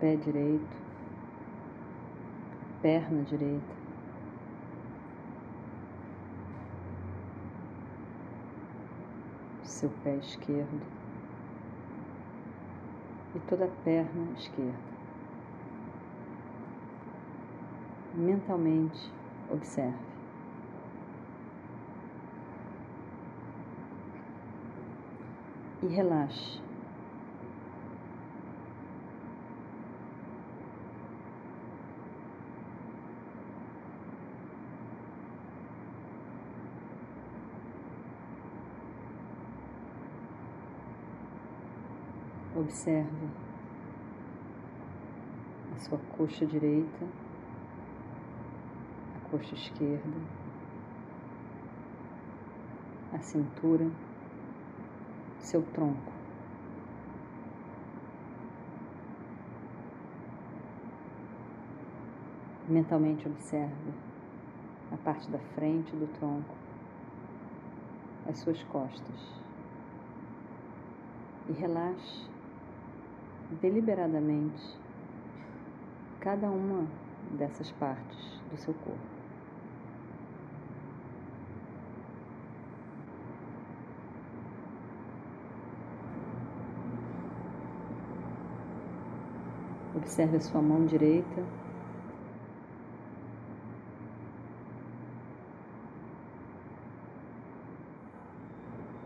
pé direito, perna direita. Seu pé esquerdo e toda a perna esquerda. Mentalmente, observe. E relaxe. Observe a sua coxa direita, a coxa esquerda, a cintura, seu tronco. Mentalmente observe a parte da frente do tronco, as suas costas e relaxe deliberadamente cada uma dessas partes do seu corpo. Observe a sua mão direita.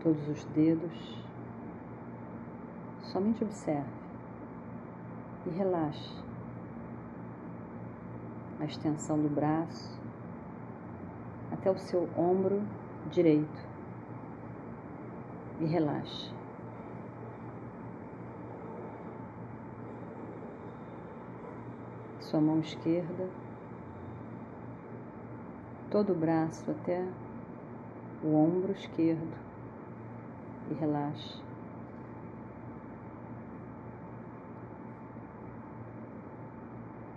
Todos os dedos. Somente observe e relaxe a extensão do braço até o seu ombro direito e relaxe. Sua mão esquerda, todo o braço até o ombro esquerdo e relaxe.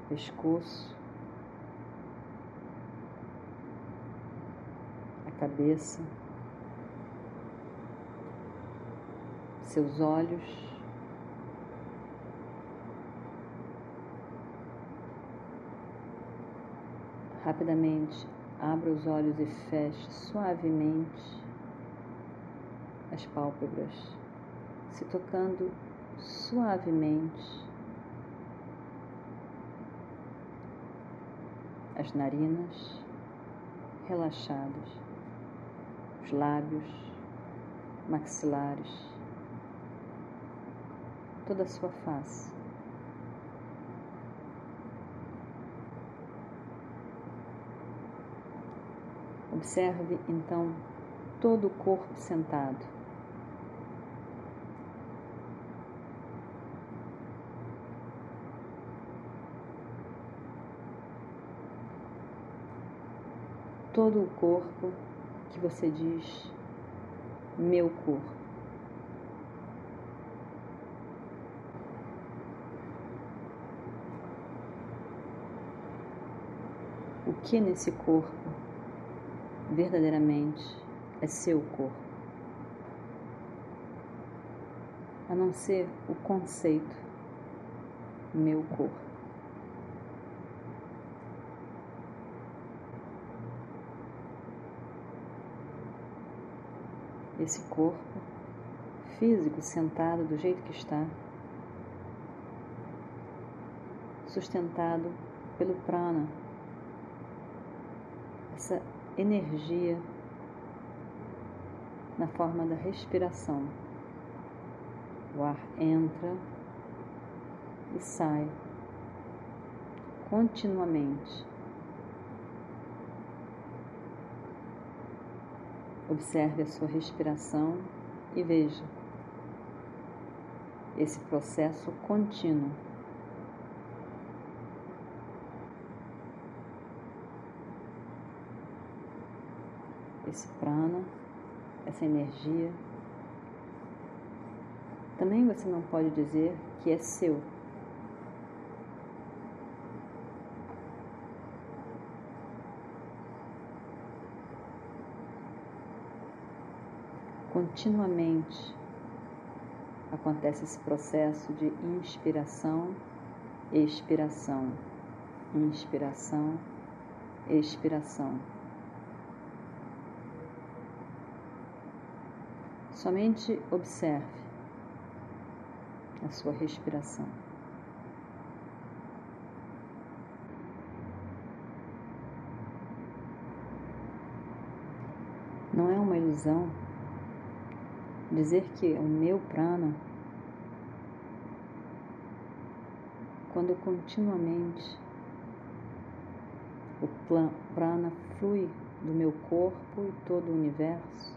Pescoço, a cabeça, seus olhos. Rapidamente abra os olhos e feche suavemente as pálpebras, se tocando suavemente as narinas relaxadas, os lábios, maxilares, toda a sua face. Observe então todo o corpo sentado. Todo o corpo que você diz meu corpo. O que nesse corpo verdadeiramente é seu corpo? A não ser o conceito meu corpo. Esse corpo físico sentado do jeito que está. sustentado pelo prana, essa energia na forma da respiração. O ar entra e sai continuamente. Observe a sua respiração e veja esse processo contínuo. Esse prana, essa energia. Também você não pode dizer que é seu. Continuamente acontece esse processo de inspiração, expiração, inspiração, expiração. Somente observe a sua respiração. Não é uma ilusão dizer que o meu prana, quando continuamente o prana flui do meu corpo e todo o universo,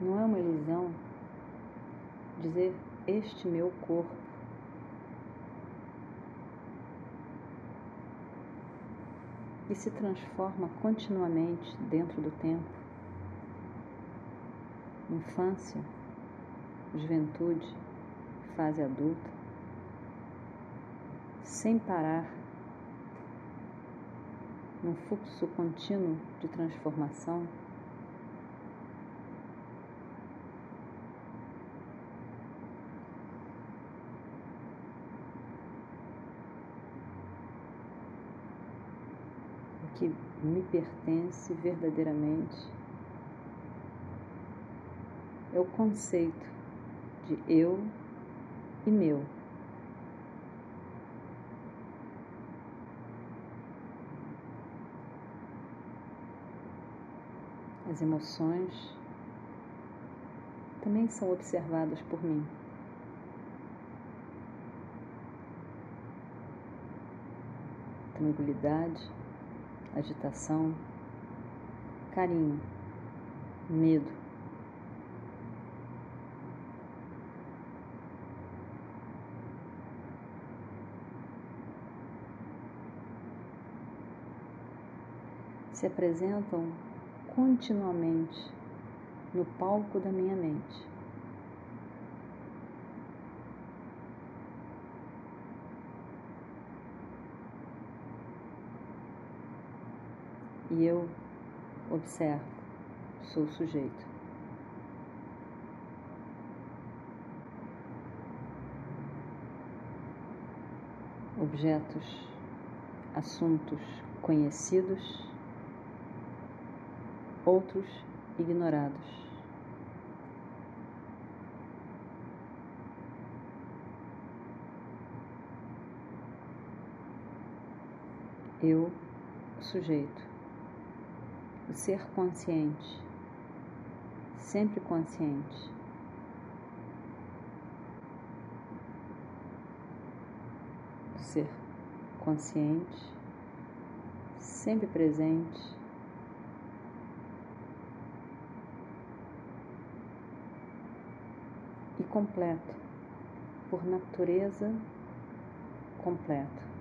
não é uma ilusão dizer este meu corpo. E se transforma continuamente dentro do tempo. Infância, juventude, fase adulta, sem parar, num fluxo contínuo de transformação. Que me pertence verdadeiramente é o conceito de eu e meu. As emoções também são observadas por mim. Tranquilidade agitação, carinho, medo. Se apresentam continuamente no palco da minha mente. E eu observo, sou sujeito. Objetos, assuntos conhecidos, outros ignorados. Eu, sujeito o ser consciente, sempre consciente. O ser consciente, sempre presente. E completo, por natureza completo.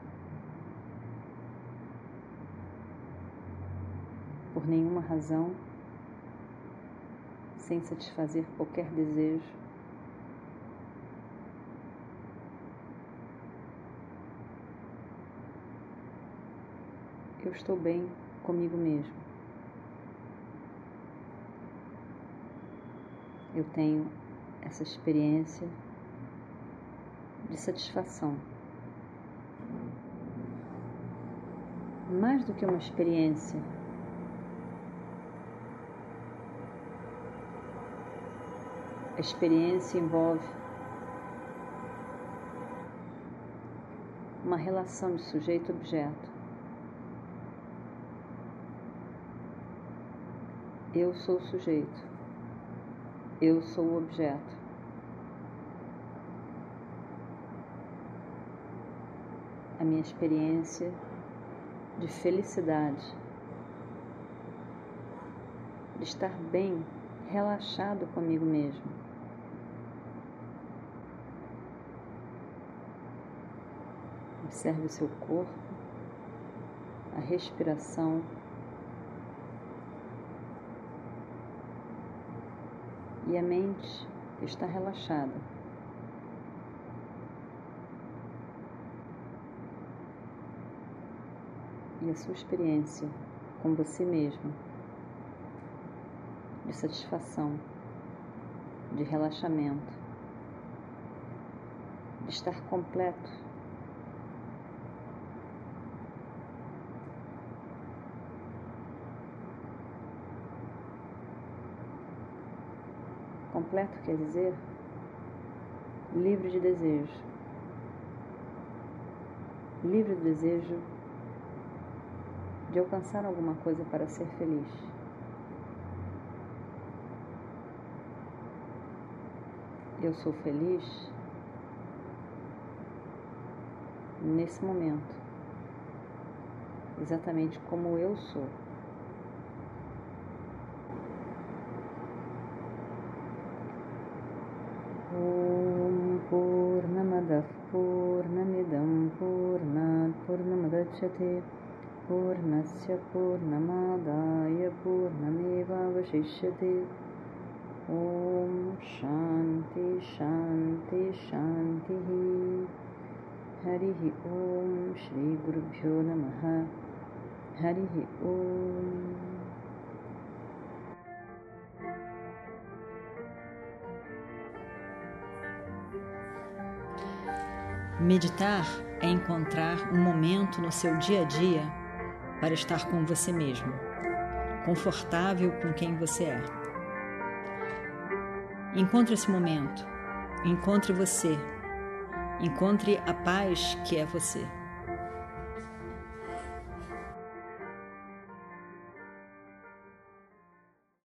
Por nenhuma razão, sem satisfazer qualquer desejo. Eu estou bem comigo mesmo. Eu tenho essa experiência de satisfação. mais do que uma experiência. A experiência envolve uma relação de sujeito-objeto. Eu sou o sujeito, eu sou o objeto. A minha experiência de felicidade, de estar bem, relaxado comigo mesmo. Observe o seu corpo, a respiração. E a mente está relaxada. e a sua experiência com você mesmo de satisfação, de relaxamento, de estar completo. Completo quer dizer livre de desejo. Livre do desejo de alcançar alguma coisa para ser feliz. eu sou feliz nesse momento, exatamente como eu sou. Om Purnamadav Purnamidam Purnat Purnamadachyate Purnasya ॐ शान्ति शान्ति शान्तिः हरिः ॐ श्रीगुरुभ्यो नमः हरिः ॐ Meditar é encontrar um momento no seu dia a dia para estar com você mesmo, confortável com quem você é. Encontre esse momento, encontre você, encontre a paz que é você.